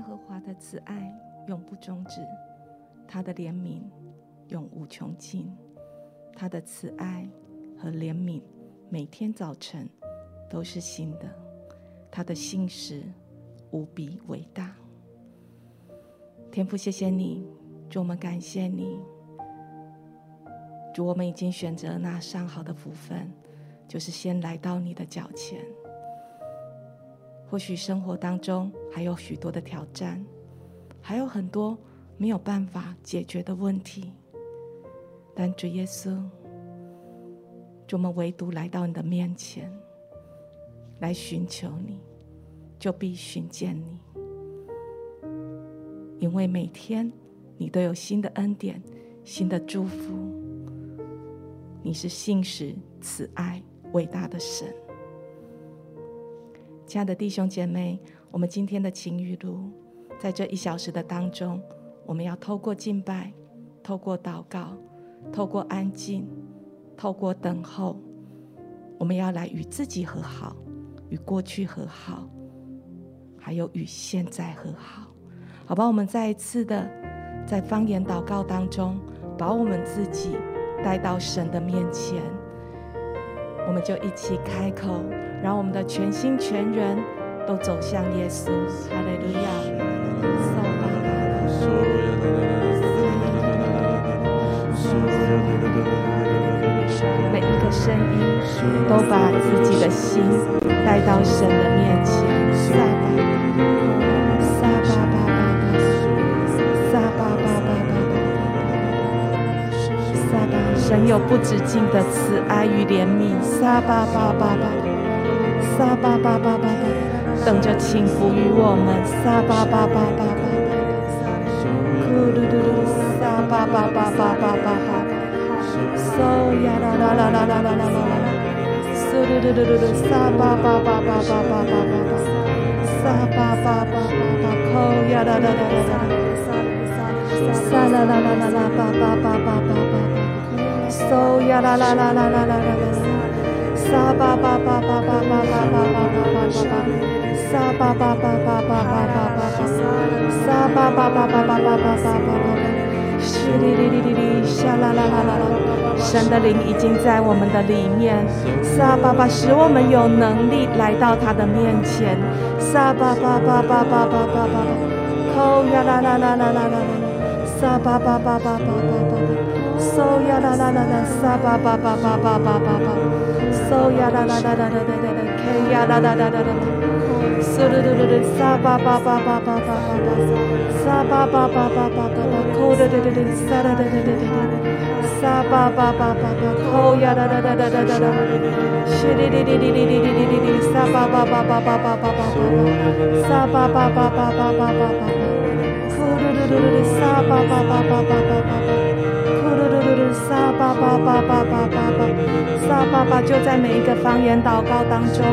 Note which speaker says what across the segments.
Speaker 1: 耶和华的慈爱永不终止，他的怜悯永无穷尽。他的慈爱和怜悯每天早晨都是新的，他的信实无比伟大。天父，谢谢你，主，我们感谢你。主，我们已经选择那上好的福分，就是先来到你的脚前。或许生活当中还有许多的挑战，还有很多没有办法解决的问题，但主耶稣，我们唯独来到你的面前，来寻求你，就必寻见你，因为每天你都有新的恩典、新的祝福，你是信实、慈爱、伟大的神。亲爱的弟兄姐妹，我们今天的晴雨露，在这一小时的当中，我们要透过敬拜，透过祷告，透过安静，透过等候，我们要来与自己和好，与过去和好，还有与现在和好。好吧，我们再一次的在方言祷告当中，把我们自己带到神的面前，我们就一起开口。让我们的全心全人都走向耶稣，哈利路亚！每一个声音都把自己的心带到神的面前，撒巴，撒巴巴巴巴，撒巴巴巴巴，撒巴，神有不止境的慈爱与怜悯，撒巴巴巴巴。撒巴巴巴巴巴，等着倾福于我们。撒巴巴巴巴巴巴，噜噜噜噜，撒巴巴巴巴巴巴巴，嗦呀啦啦啦啦啦啦啦啦，噜噜噜噜噜噜，撒巴巴巴巴巴巴巴巴，撒巴巴巴巴巴，扣呀啦啦啦啦啦，撒啦啦啦啦啦，巴巴巴巴巴巴，嗦呀啦啦啦啦啦啦啦。撒巴巴巴巴巴巴巴巴巴巴巴，撒巴巴巴巴巴巴巴巴巴，撒巴巴巴巴巴巴巴巴巴，淅沥沥沥沥沥，沙啦啦啦啦啦，神的灵已经在我们的里面，撒巴巴使我们有能力来到他的面前，撒巴巴巴巴巴巴巴巴，扣呀啦啦啦啦啦啦，撒巴巴巴巴巴巴巴，嗦呀啦啦啦啦，撒巴巴巴巴巴巴巴巴。嗦呀啦啦啦啦啦啦啦啦，K 呀啦啦啦啦啦啦，嗦噜噜噜噜，撒巴巴巴巴巴巴巴巴，撒巴巴巴巴巴巴巴，扣噜噜噜噜，撒啦啦啦啦啦啦，撒巴巴巴巴巴，扣呀啦啦啦啦啦啦啦，淅沥沥沥沥沥沥沥沥沥，撒巴巴巴巴巴巴巴巴巴，撒巴巴巴巴巴巴巴巴，扣噜噜噜噜，撒巴巴巴巴巴巴巴。撒巴巴巴巴巴巴巴，撒巴巴就在每一个方言祷告当中，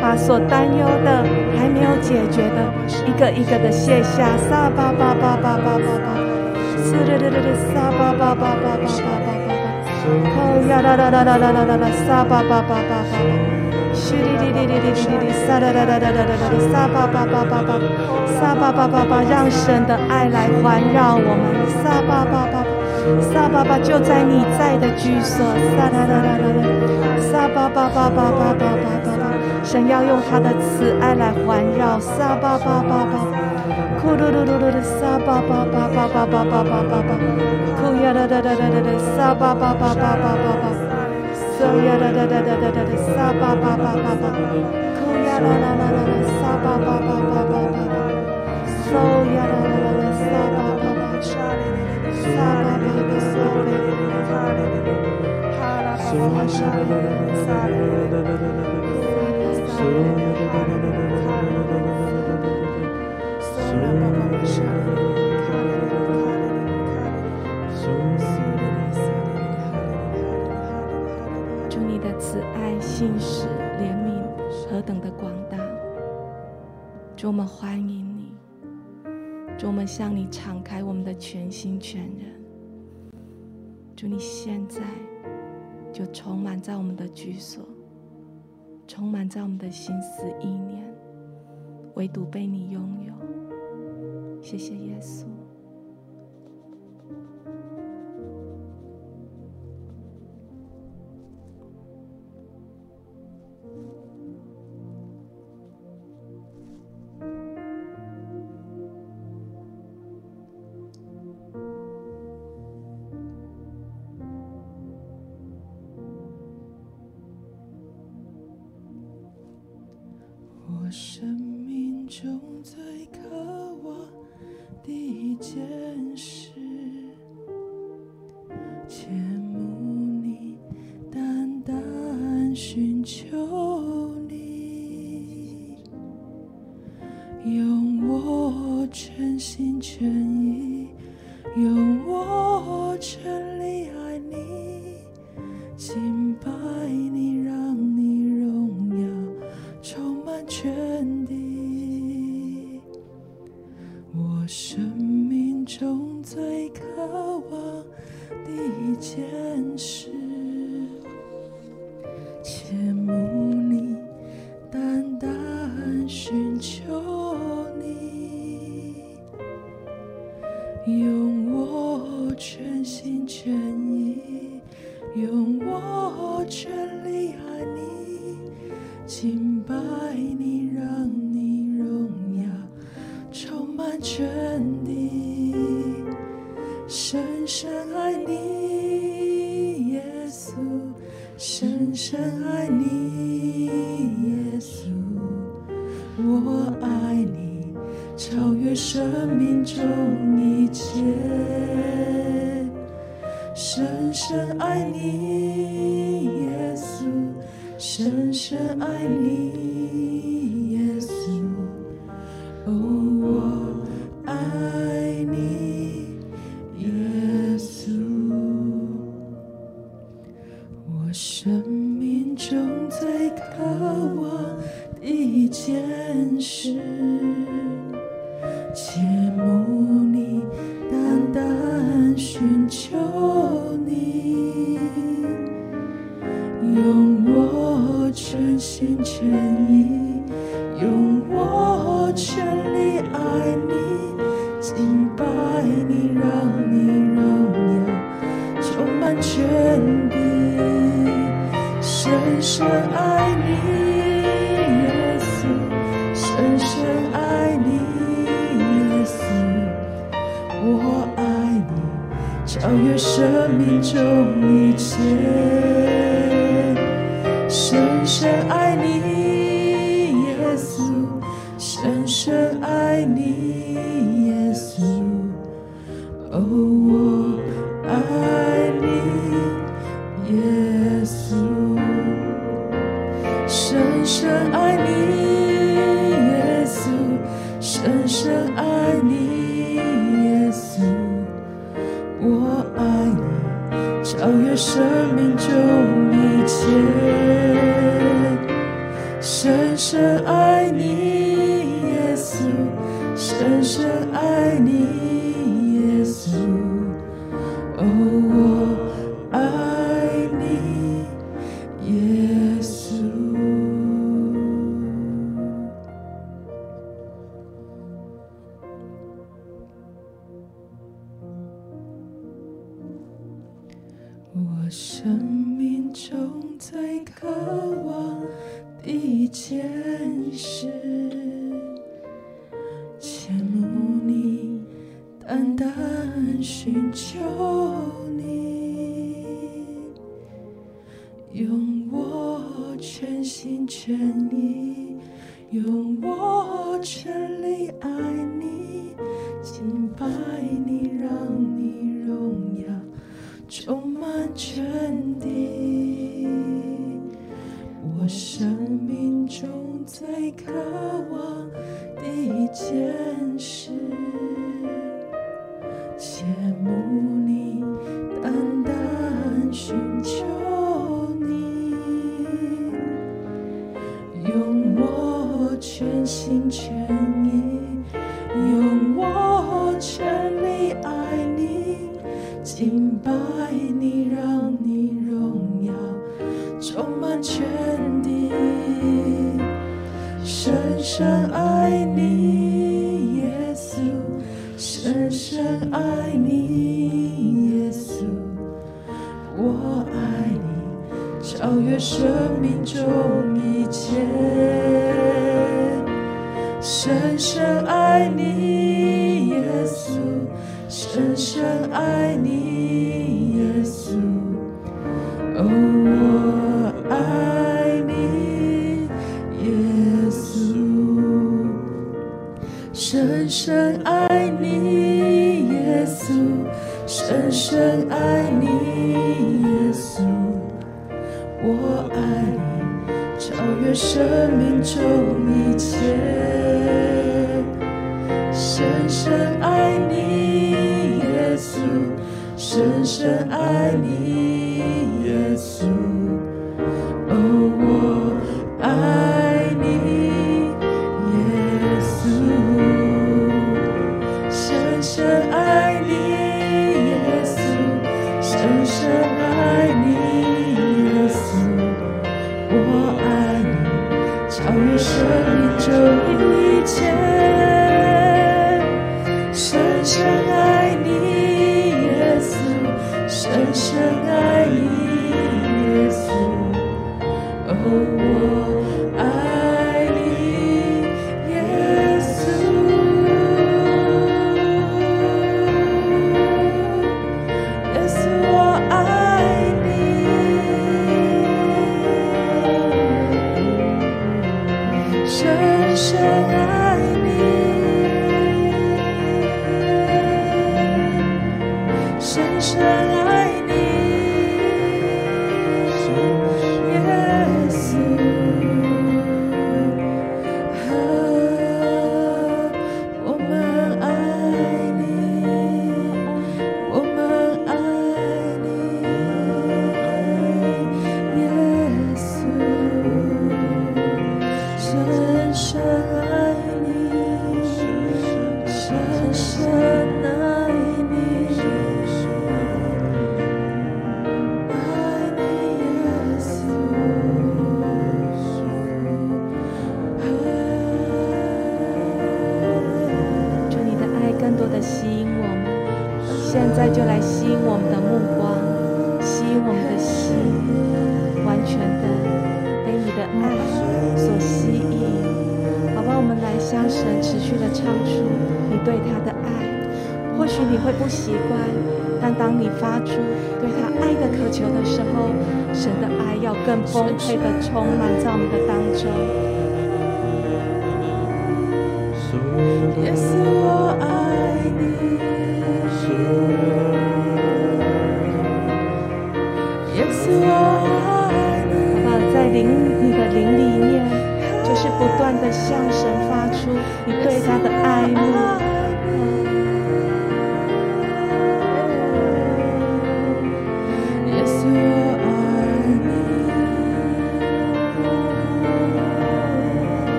Speaker 1: 把所担忧的、还没有解决的，一个一个的卸下。撒巴巴巴巴巴巴巴，是的的的的，撒巴巴巴巴巴巴巴巴，哦呀啦啦啦啦啦啦啦啦，撒巴巴巴巴巴，淅沥沥沥沥沥沥沥，撒啦啦啦啦啦啦啦，撒巴巴巴巴巴，撒巴巴巴巴，让神的爱来环绕我们，撒巴巴巴。萨巴巴就在你在的居所，萨啦啦啦啦啦，撒巴巴巴巴巴巴巴巴，神要用他的慈爱来环绕，萨巴巴巴巴，库噜噜噜噜的撒巴巴巴巴巴巴巴巴巴，呼呀啦啦啦啦啦，撒巴巴巴巴巴巴巴，嗦呀啦啦啦啦啦啦，撒巴巴巴巴巴，呼呀啦啦啦啦啦，撒巴巴巴巴巴巴，嗦呀啦啦啦啦，撒巴巴巴，撒巴。祝你的慈爱、信实、怜悯何等的广大！祝我们欢迎主，我们向你敞开我们的全心全人。主，你现在就充满在我们的居所，充满在我们的心思意念，唯独被你拥有。谢谢耶稣。
Speaker 2: 我身。真谛。我生命中最渴望的一件事。生命中一切。深深爱你。充满全地，我生命中最渴望的一件事，羡慕你，单单寻求你，用我全心全意。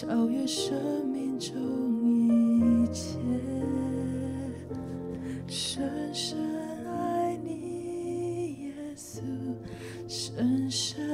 Speaker 2: 超越生命。中一切，深深爱你，耶稣，深深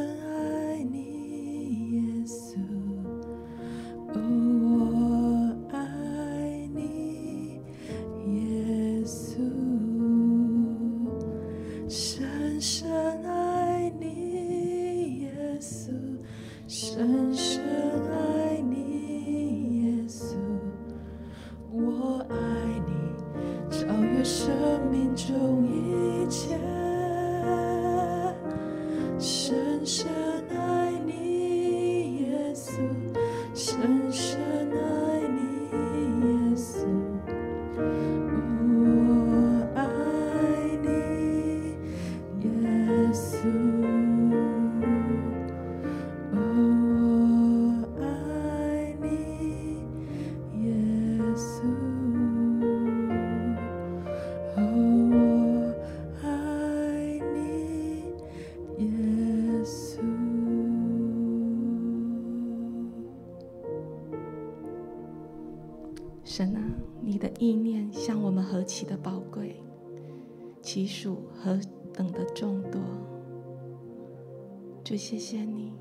Speaker 2: 谢谢你。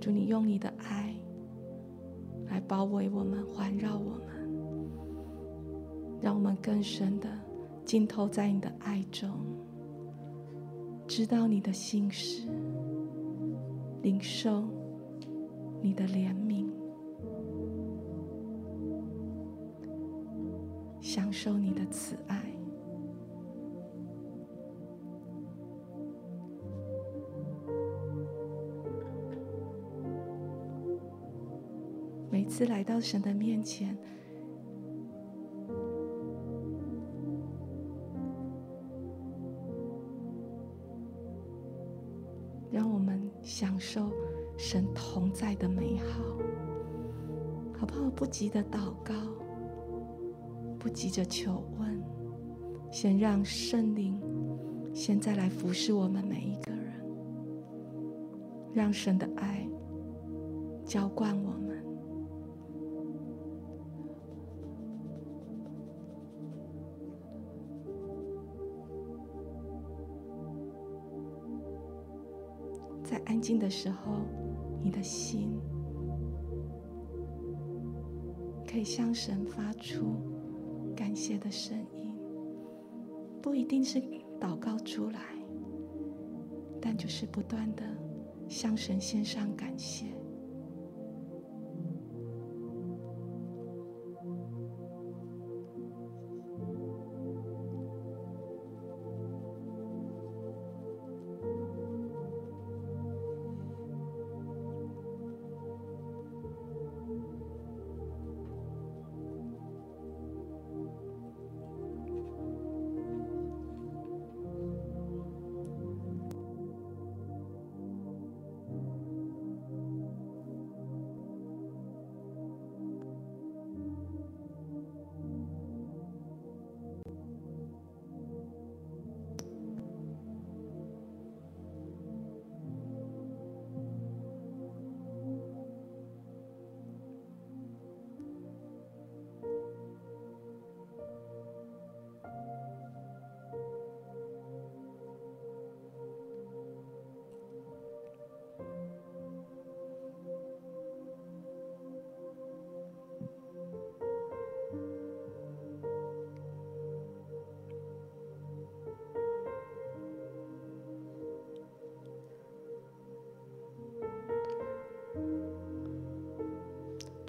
Speaker 1: 主，你用你的爱来包围我们，环绕我们，让我们更深的浸透在你的爱中，知道你的心事，领受。你的怜悯，享受你的慈爱。次来到神的面前，让我们享受。神同在的美好，好不好？不急着祷告，不急着求问，先让圣灵现在来服侍我们每一个人，让神的爱浇灌我们，静的时候。你的心可以向神发出感谢的声音，不一定是祷告出来，但就是不断的向神献上感谢。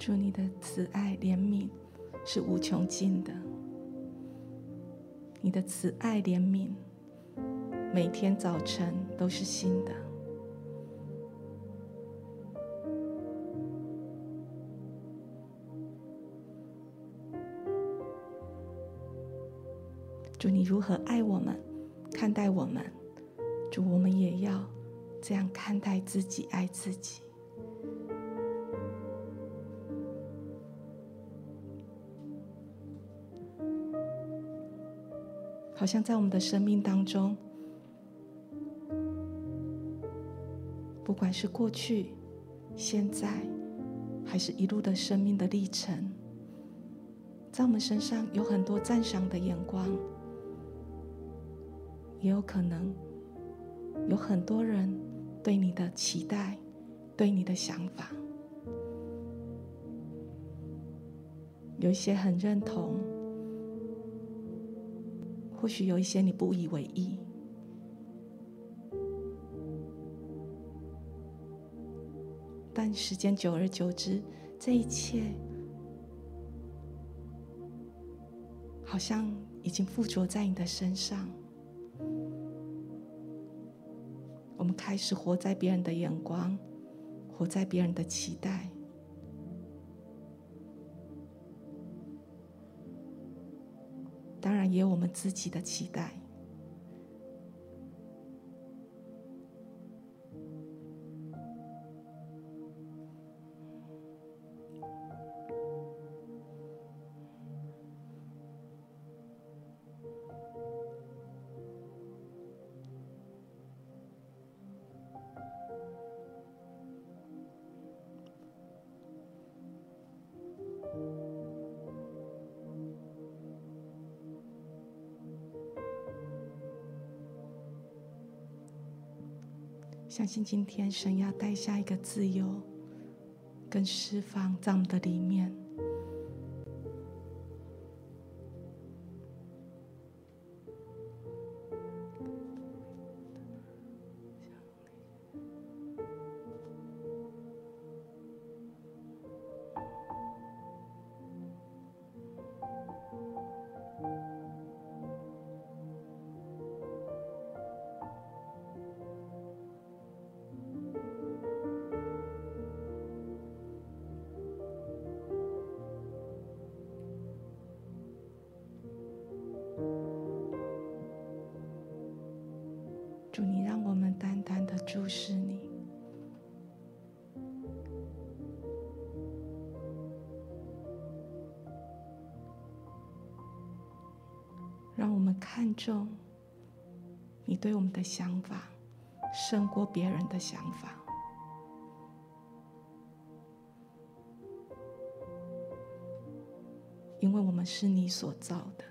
Speaker 1: 祝你的慈爱怜悯是无穷尽的。你的慈爱怜悯每天早晨都是新的。祝你如何爱我们看待我们？祝我们也要这样看待自己爱自己。好像在我们的生命当中，不管是过去、现在，还是一路的生命的历程，在我们身上有很多赞赏的眼光，也有可能有很多人对你的期待、对你的想法，有一些很认同。或许有一些你不以为意，但时间久而久之，这一切好像已经附着在你的身上。我们开始活在别人的眼光，活在别人的期待。当然，也有我们自己的期待。相信今天神要带下一个自由跟释放在我们的里面。让我们看重你对我们的想法，胜过别人的想法，因为我们是你所造的。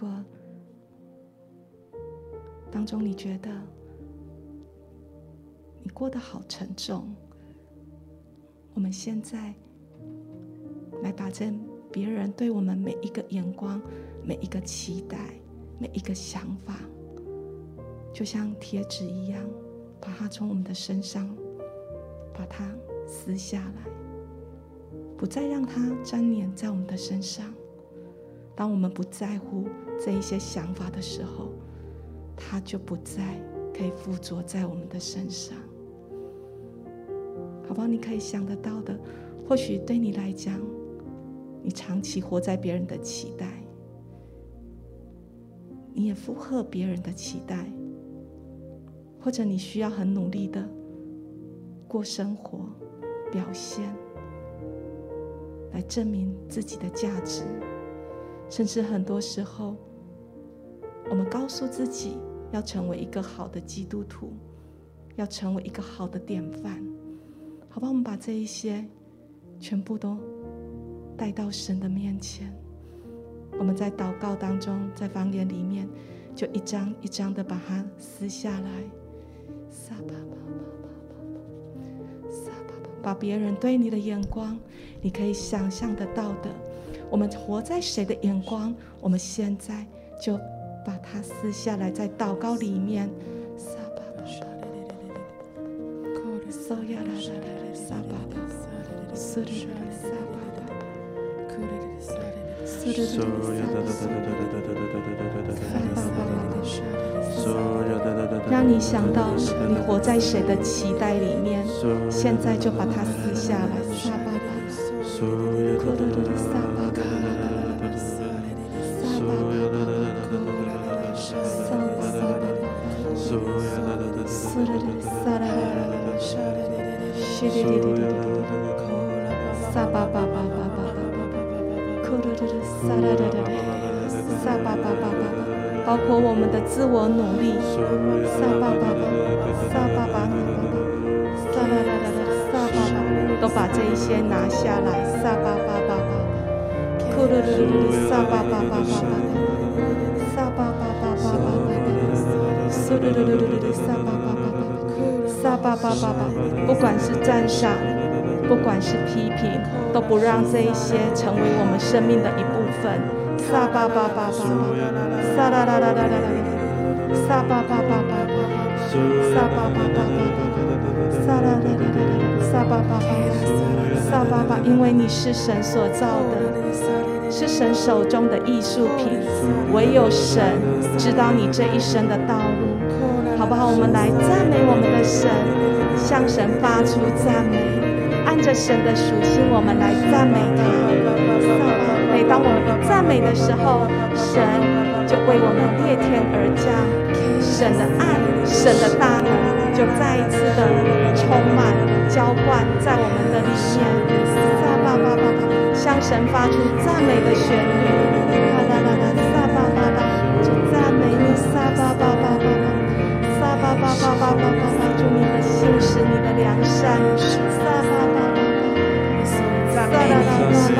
Speaker 1: 果当中你觉得你过得好沉重，我们现在来把这别人对我们每一个眼光、每一个期待、每一个想法，就像贴纸一样，把它从我们的身上把它撕下来，不再让它粘黏在我们的身上。当我们不在乎这一些想法的时候，它就不再可以附着在我们的身上，好不好？你可以想得到的，或许对你来讲，你长期活在别人的期待，你也附和别人的期待，或者你需要很努力的过生活、表现，来证明自己的价值。甚至很多时候，我们告诉自己，要成为一个好的基督徒，要成为一个好的典范，好吧？我们把这一些全部都带到神的面前。我们在祷告当中，在房间里面，就一张一张的把它撕下来。撒，把别人对你的眼光，你可以想象得到的，我们活在谁的眼光？我们现在就把它撕下来，在祷告里面。撒巴巴巴，索亚拉拉拉，撒巴巴，苏里撒巴巴，苏里撒巴巴，让你想到你活在谁的期待里面，现在就把它撕下来。西里里里里里，撒巴巴巴巴巴巴，库里里撒拉拉拉，撒巴巴巴巴，包括我们的自我努力，撒巴巴巴，撒巴巴巴巴，撒拉拉拉拉，撒巴巴，都把这一些拿下来，撒巴巴巴巴，库里里里里，撒巴巴巴巴巴，撒巴巴巴巴巴巴，苏里里里里里，撒巴巴巴巴，撒巴巴巴巴，不管是赞赏，不管是批评，都不让这一些成为我们生命的一部分。撒巴巴巴巴，撒啦啦啦啦啦啦，撒巴巴巴巴，撒巴巴巴巴，撒啦啦啦啦啦，撒巴巴巴，撒巴巴，因为你是神所造的，是神手中的艺术品，唯有神知道你这一生的道路，不好？我们来赞美我们的神，向神发出赞美，按着神的属性，我们来赞美他。每当我们一赞美的时候，神就为我们裂天而降，神的爱、神的大能就再一次的充满、浇灌在我们的里面。撒巴巴巴，向神发出赞美的旋律。巴巴巴巴巴巴巴，祝你的信实，你的良善。撒爸爸爸爸，撒啦啦啦啦啦。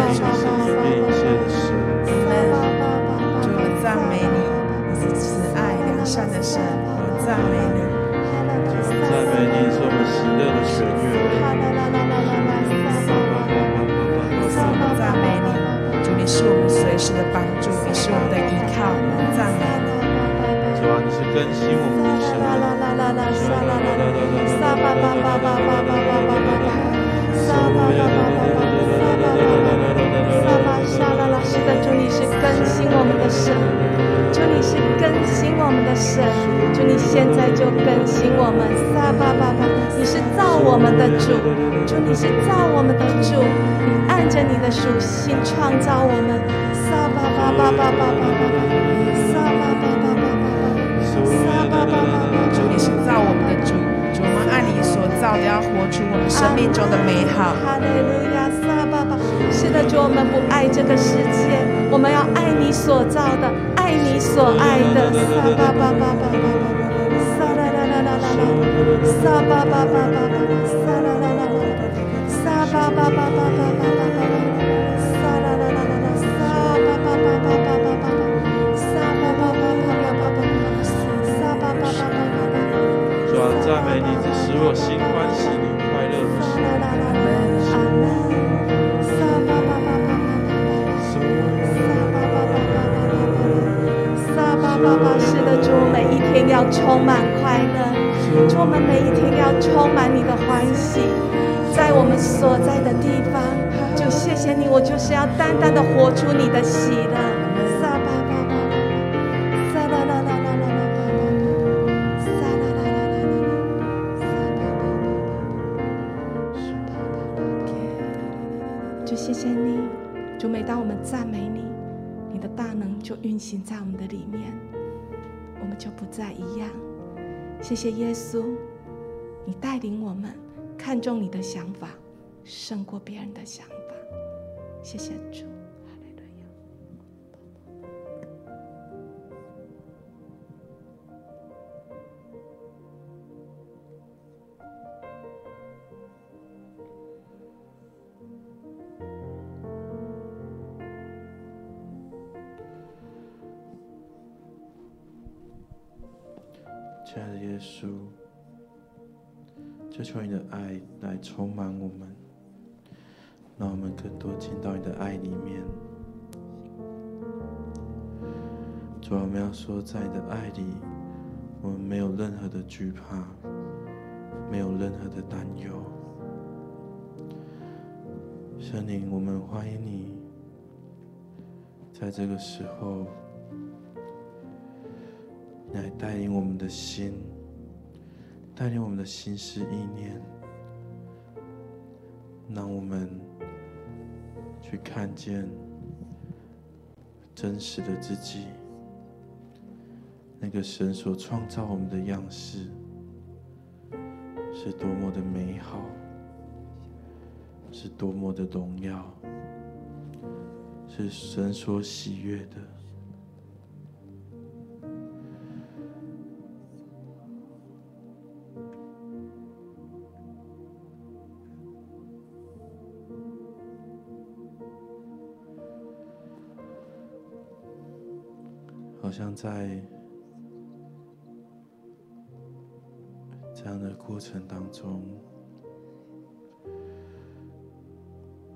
Speaker 1: 善的神，我赞美你，
Speaker 3: 赞美你是我们喜乐的泉源。
Speaker 2: 赞美你，主你是我们随时的帮助，你是我们的依靠。赞美，
Speaker 3: 是更新我们的生
Speaker 1: 命。是的，主你是更新我们的神。主你是更新我们的神，主你现在就更新我们，撒巴巴巴，你是造我们的主，主你是造我们的主，你按着你的属性创造我们，撒巴巴巴巴巴巴巴，
Speaker 2: 主你是造我们的主，主我们按你所造的要活出我们生命中的美好。
Speaker 1: 哈利路亚，撒巴巴，是的，主我们不爱这个世界，我们要爱你所造的。爱你所爱的，撒巴巴巴巴巴巴，撒啦啦啦啦啦啦，撒巴巴巴巴巴，撒啦啦啦啦啦，撒巴巴巴巴巴巴巴，撒啦啦啦啦啦，撒巴巴巴巴
Speaker 3: 使我心欢喜，你快乐的事。
Speaker 1: 阿门。爸爸，是的，主，每一天要充满快乐，祝我们每一天要充满你的欢喜，在我们所在的地方，就谢谢你，我就是要单单的活出你的喜乐。在一样。谢谢耶稣，你带领我们看重你的想法，胜过别人的想法。谢谢主，
Speaker 3: 亲爱的耶稣，求求你的爱来充满我们，让我们更多进到你的爱里面。主啊，我们要说，在你的爱里，我们没有任何的惧怕，没有任何的担忧。圣灵，我们欢迎你，在这个时候。来带领我们的心，带领我们的心思意念，让我们去看见真实的自己，那个神所创造我们的样式是多么的美好，是多么的荣耀，是神所喜悦的。在这样的过程当中，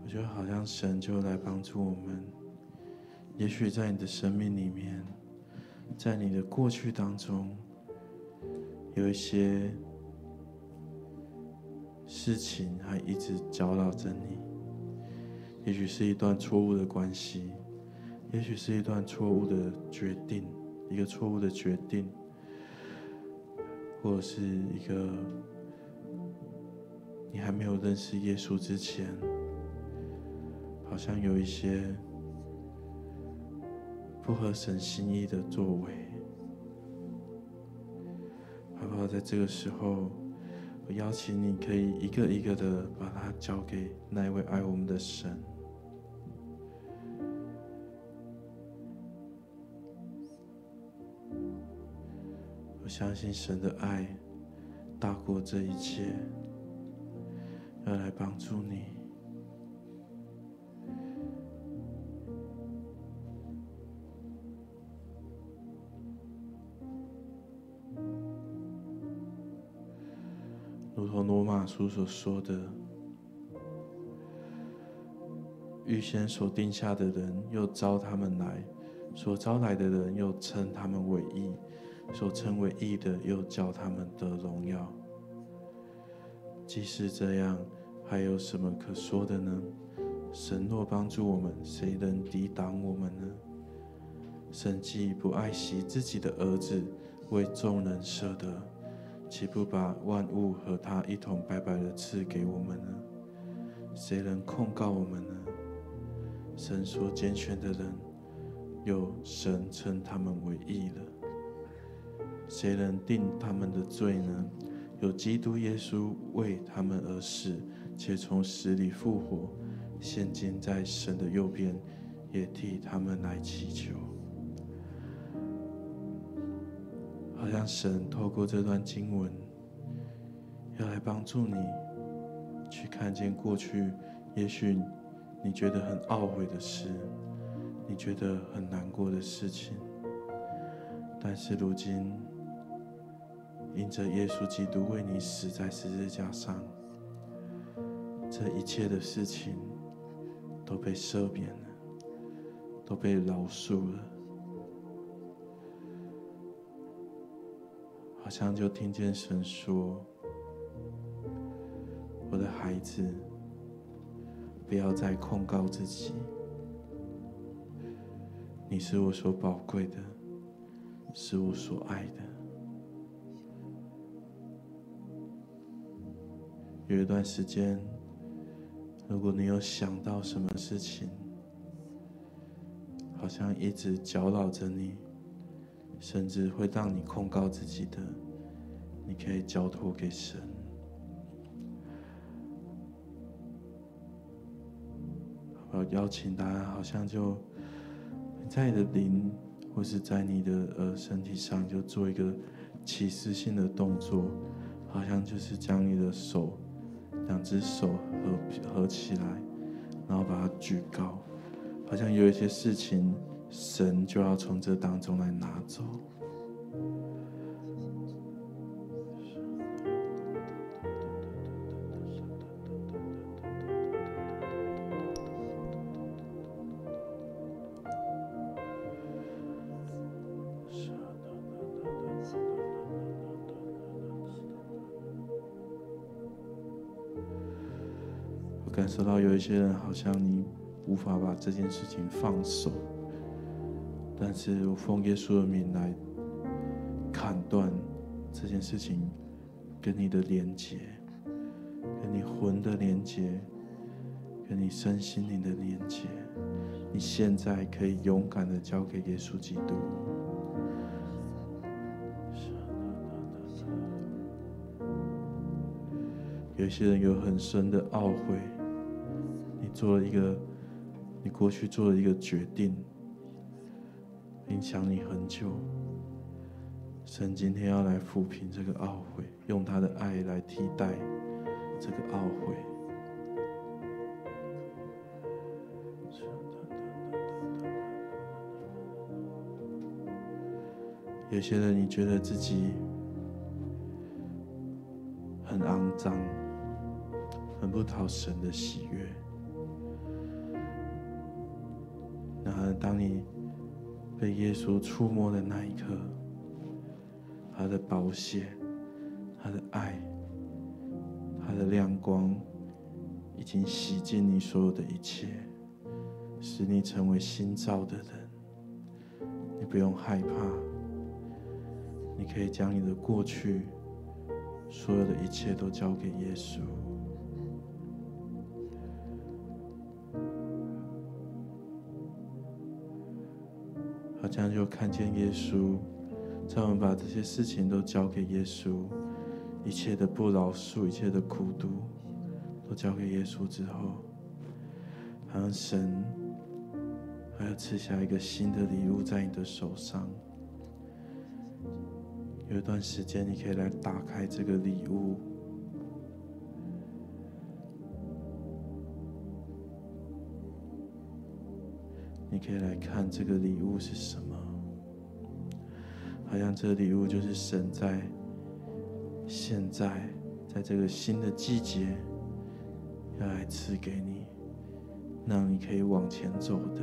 Speaker 3: 我觉得好像神就来帮助我们。也许在你的生命里面，在你的过去当中，有一些事情还一直搅扰着你。也许是一段错误的关系。也许是一段错误的决定，一个错误的决定，或者是一个你还没有认识耶稣之前，好像有一些不合神心意的作为，好不好？在这个时候，我邀请你可以一个一个的把它交给那一位爱我们的神。相信神的爱大过这一切，要来帮助你。如同罗马书所说的，预先所定下的人，又召他们来；所招来的人，又称他们为义。所称为义的，又叫他们得荣耀。既是这样，还有什么可说的呢？神若帮助我们，谁能抵挡我们呢？神既不爱惜自己的儿子，为众人舍得，岂不把万物和他一同白白的赐给我们呢？谁能控告我们呢？神所拣选的人，有神称他们为义了。谁能定他们的罪呢？有基督耶稣为他们而死，且从死里复活，现今在神的右边，也替他们来祈求。好像神透过这段经文，要来帮助你去看见过去，也许你觉得很懊悔的事，你觉得很难过的事情，但是如今。因着耶稣基督为你死在十字架上，这一切的事情都被赦免了，都被饶恕了。好像就听见神说：“我的孩子，不要再控告自己，你是我所宝贵的，是我所爱的。”有一段时间，如果你有想到什么事情，好像一直搅扰着你，甚至会让你控告自己的，你可以交托给神。我邀请大家，好像就在你的灵，或是在你的呃身体上，就做一个启示性的动作，好像就是将你的手。两只手合合起来，然后把它举高，好像有一些事情，神就要从这当中来拿走。感受到有一些人好像你无法把这件事情放手，但是我奉耶稣的名来砍断这件事情跟你的连结，跟你魂的连结，跟你身心灵的连结。你现在可以勇敢的交给耶稣基督。有些人有很深的懊悔，做了一个，你过去做了一个决定，影响你很久。神今天要来抚平这个懊悔，用他的爱来替代这个懊悔。有些人你觉得自己很肮脏。很不讨神的喜悦。当你被耶稣触摸的那一刻，他的宝血、他的爱、他的亮光，已经洗净你所有的一切，使你成为新造的人。你不用害怕，你可以将你的过去所有的一切都交给耶稣。这样就看见耶稣，在我们把这些事情都交给耶稣，一切的不饶恕，一切的苦毒，都交给耶稣之后，好像神还要赐下一个新的礼物在你的手上。有一段时间，你可以来打开这个礼物。可以来看这个礼物是什么？好像这个礼物就是神在现在，在这个新的季节要来赐给你，让你可以往前走的。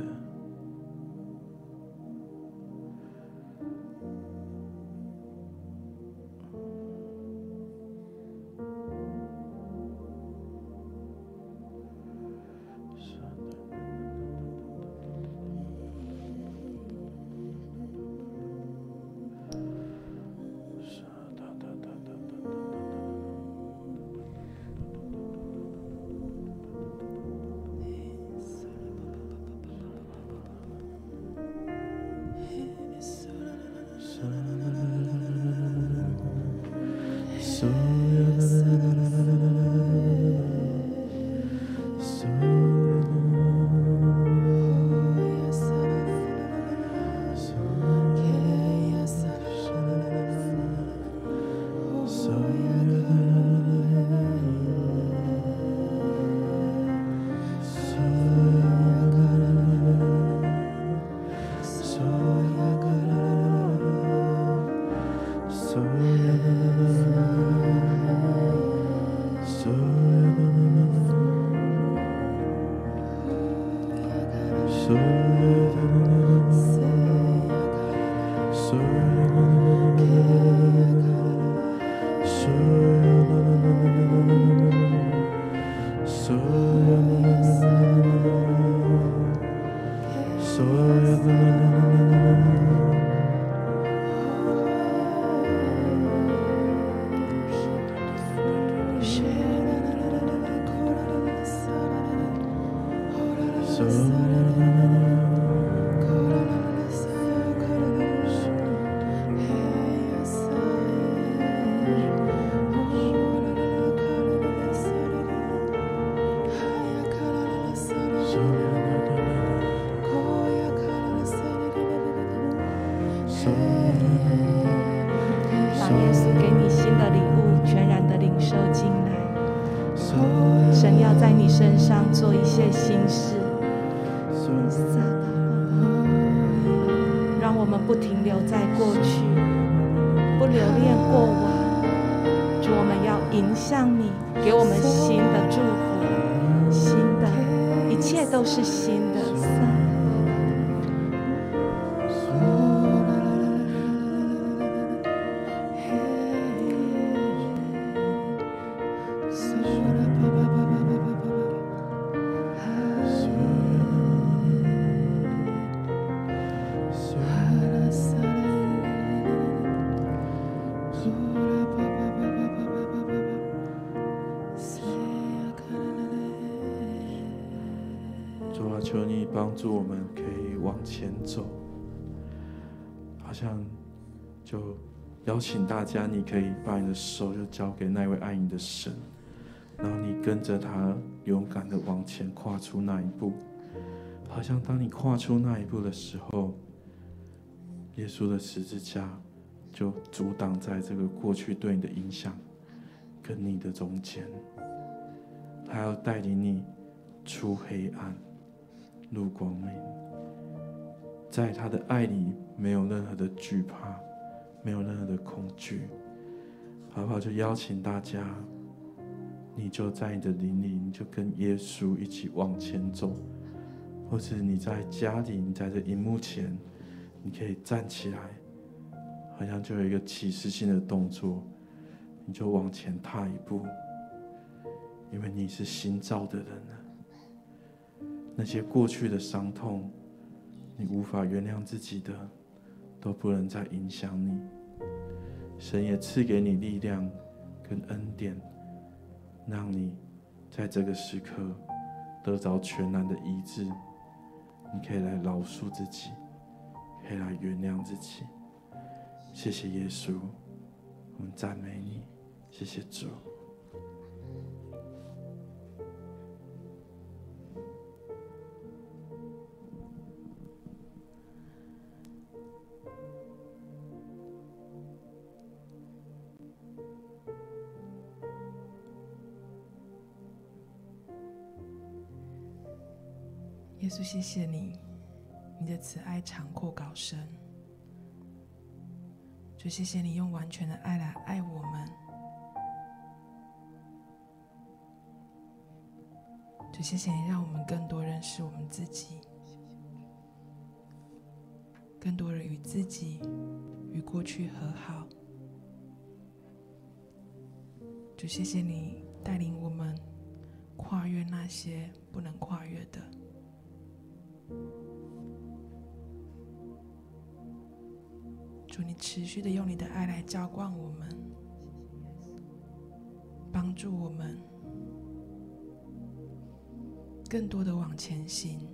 Speaker 4: soul. 帮助我们，可以往前走。好像就邀请大家，你可以把你的手就交给那位爱你的神，然后你跟着他勇敢的往前跨出那一步。好像当你跨出那一步的时候，耶稣的十字架就阻挡在这个过去对你的影响跟你的中间，他要带领你出黑暗，入光明。在他的爱里没有任何的惧怕，没有任何的恐惧，好不好？就邀请大家，你就在你的灵里，你就跟耶稣一起往前走。或者你在家里，你在这荧幕前，你可以站起来，好像就有一个启示性的动作，你就往前踏一步，因为你是新造的人了。那些过去的伤痛，你无法原谅自己的，都不能再影响你。神也赐给你力量跟恩典，让你在这个时刻得着全然的医治。你可以来饶恕自己，可以来原谅自己。谢谢耶稣，我们赞美你。谢谢主。
Speaker 2: 谢谢你，你的慈爱长阔高深。就谢谢你用完全的爱来爱我们。就谢谢你让我们更多认识我们自己，更多人与自己与过去和好。就谢谢你带领我们跨越那些不能跨越的。主，你持续的用你的爱来浇灌我们，帮助我们更多的往前行。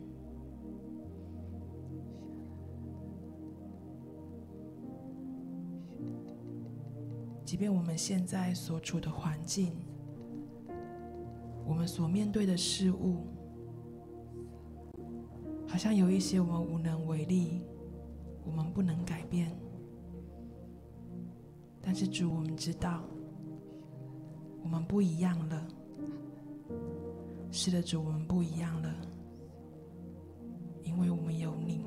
Speaker 2: 即便我们现在所处的环境，我们所面对的事物，好像有一些我们无能为力，我们不能改变。但是主，我们知道，我们不一样了。是的，主，我们不一样了，因为我们有你。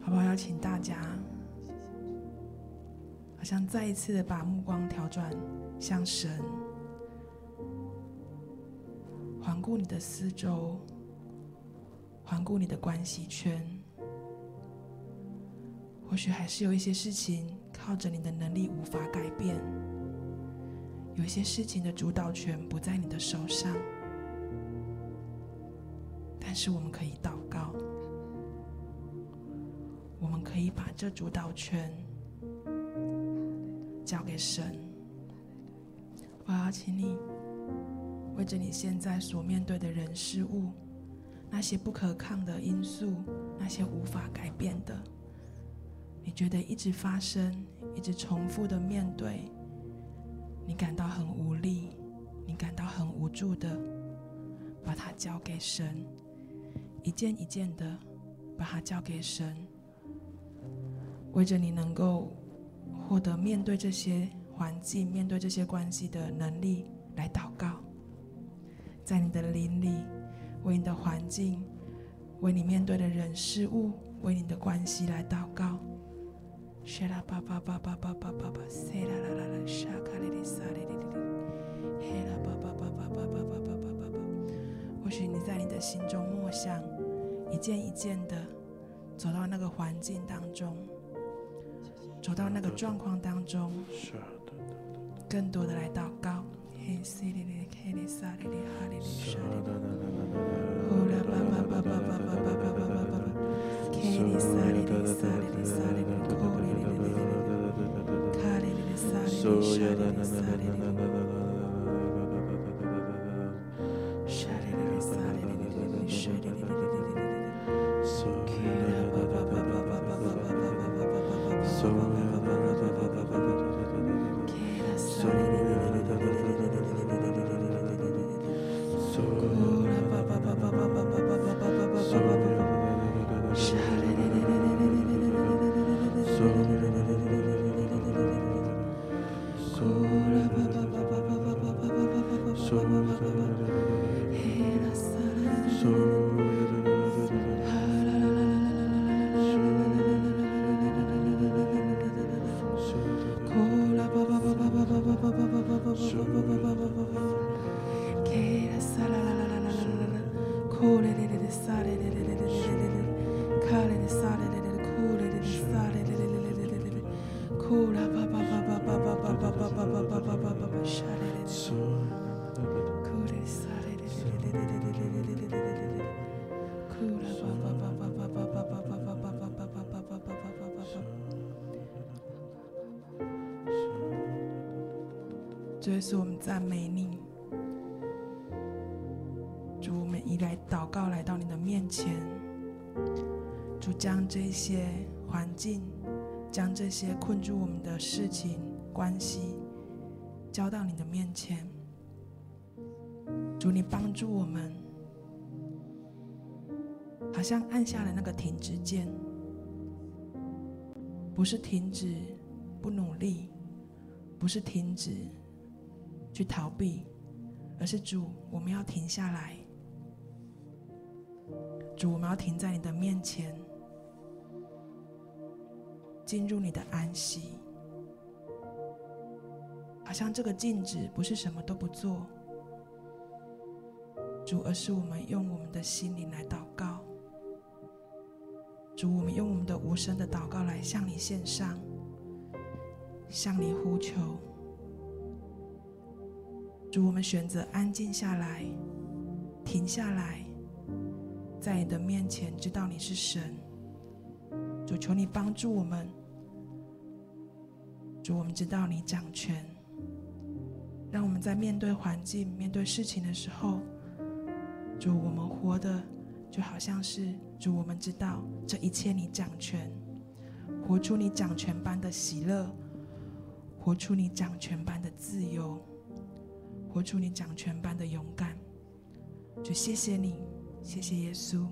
Speaker 2: 好不好？邀请大家，好像再一次的把目光调转向神，环顾你的四周。环顾你的关系圈，或许还是有一些事情靠着你的能力无法改变，有一些事情的主导权不在你的手上，但是我们可以祷告，我们可以把这主导权交给神。我要请你为着你现在所面对的人事物。那些不可抗的因素，那些无法改变的，你觉得一直发生，一直重复的面对，你感到很无力，你感到很无助的，把它交给神，一件一件的把它交给神，为着你能够获得面对这些环境、面对这些关系的能力来祷告，在你的灵里。为你的环境，为你面对的人事物，为你的关系来祷告。或许你在你的心中默想，一件一件的走到那个环境当中，走到那个状况当中，更多的来祷告。主耶稣，我们赞美你。主，我们一来祷告，来到你的面前。主，将这些环境，将这些困住我们的事情、关系，交到你的面前。主，你帮助我们，好像按下了那个停止键，不是停止不努力，不是停止。去逃避，而是主，我们要停下来。主，我们要停在你的面前，进入你的安息。好像这个静止不是什么都不做，主，而是我们用我们的心灵来祷告。主，我们用我们的无声的祷告来向你献上，向你呼求。主，我们选择安静下来，停下来，在你的面前，知道你是神。主，求你帮助我们。主，我们知道你掌权，让我们在面对环境、面对事情的时候，主，我们活的就好像是主，我们知道这一切你掌权，活出你掌权般的喜乐，活出你掌权般的自由。活出你掌权般的勇敢，就谢谢你，谢谢耶稣。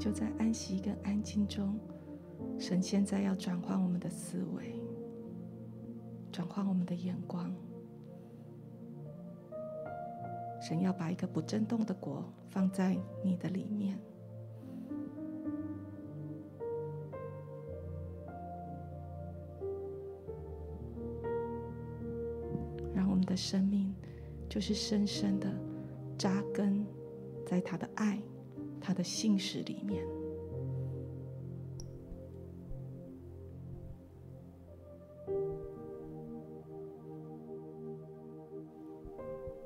Speaker 1: 就在安息跟安静中，神现在要转换我们的思维，转换我们的眼光。神要把一个不震动的果放在你的里面，让我们的生命就是深深的扎根在他的爱。他的信使里面，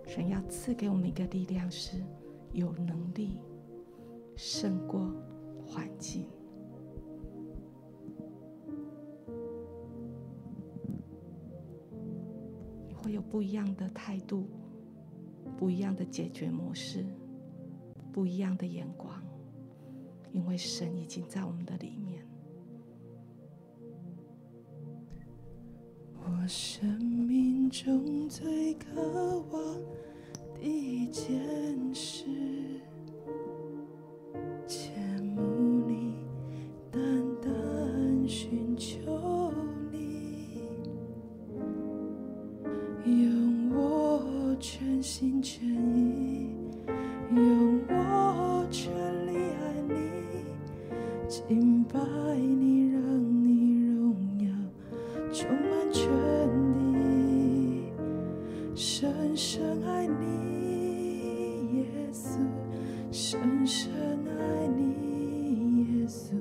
Speaker 1: 神要赐给我们一个力量，是有能力胜过环境。你会有不一样的态度，不一样的解决模式。不一样的眼光，因为神已经在我们的里面。
Speaker 2: 我生命中最可你，让你荣耀充满全地，深深爱你，耶稣，深深爱你，耶稣，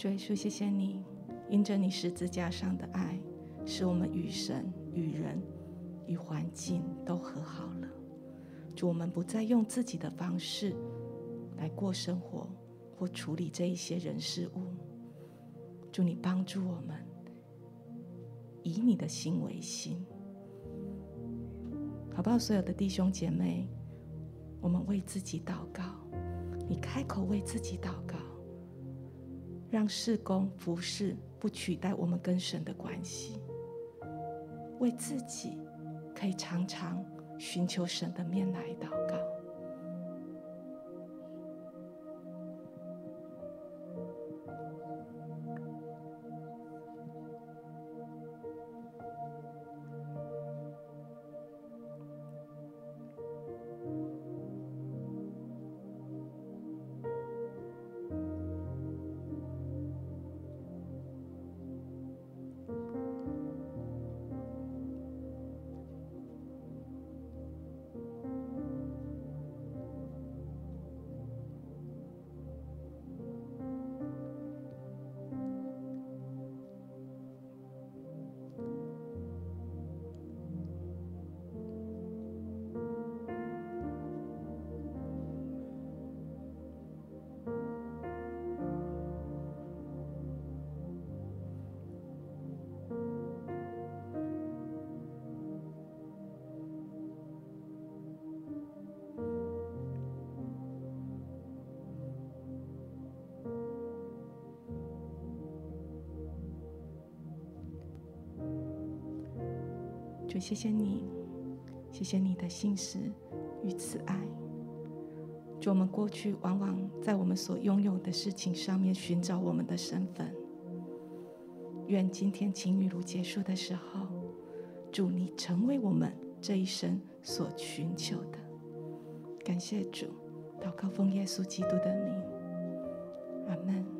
Speaker 1: 主耶稣，谢谢你，因着你十字架上的爱，使我们与神、与人、与环境都和好了。主，我们不再用自己的方式来过生活或处理这一些人事物。祝你帮助我们，以你的心为心，好不好？所有的弟兄姐妹，我们为自己祷告，你开口为自己祷告。让事工服饰不取代我们跟神的关系，为自己可以常常寻求神的面来祷告。主，谢谢你，谢谢你的信实与慈爱。主，我们过去往往在我们所拥有的事情上面寻找我们的身份。愿今天晴雨露结束的时候，主你成为我们这一生所寻求的。感谢主，祷告奉耶稣基督的名，阿门。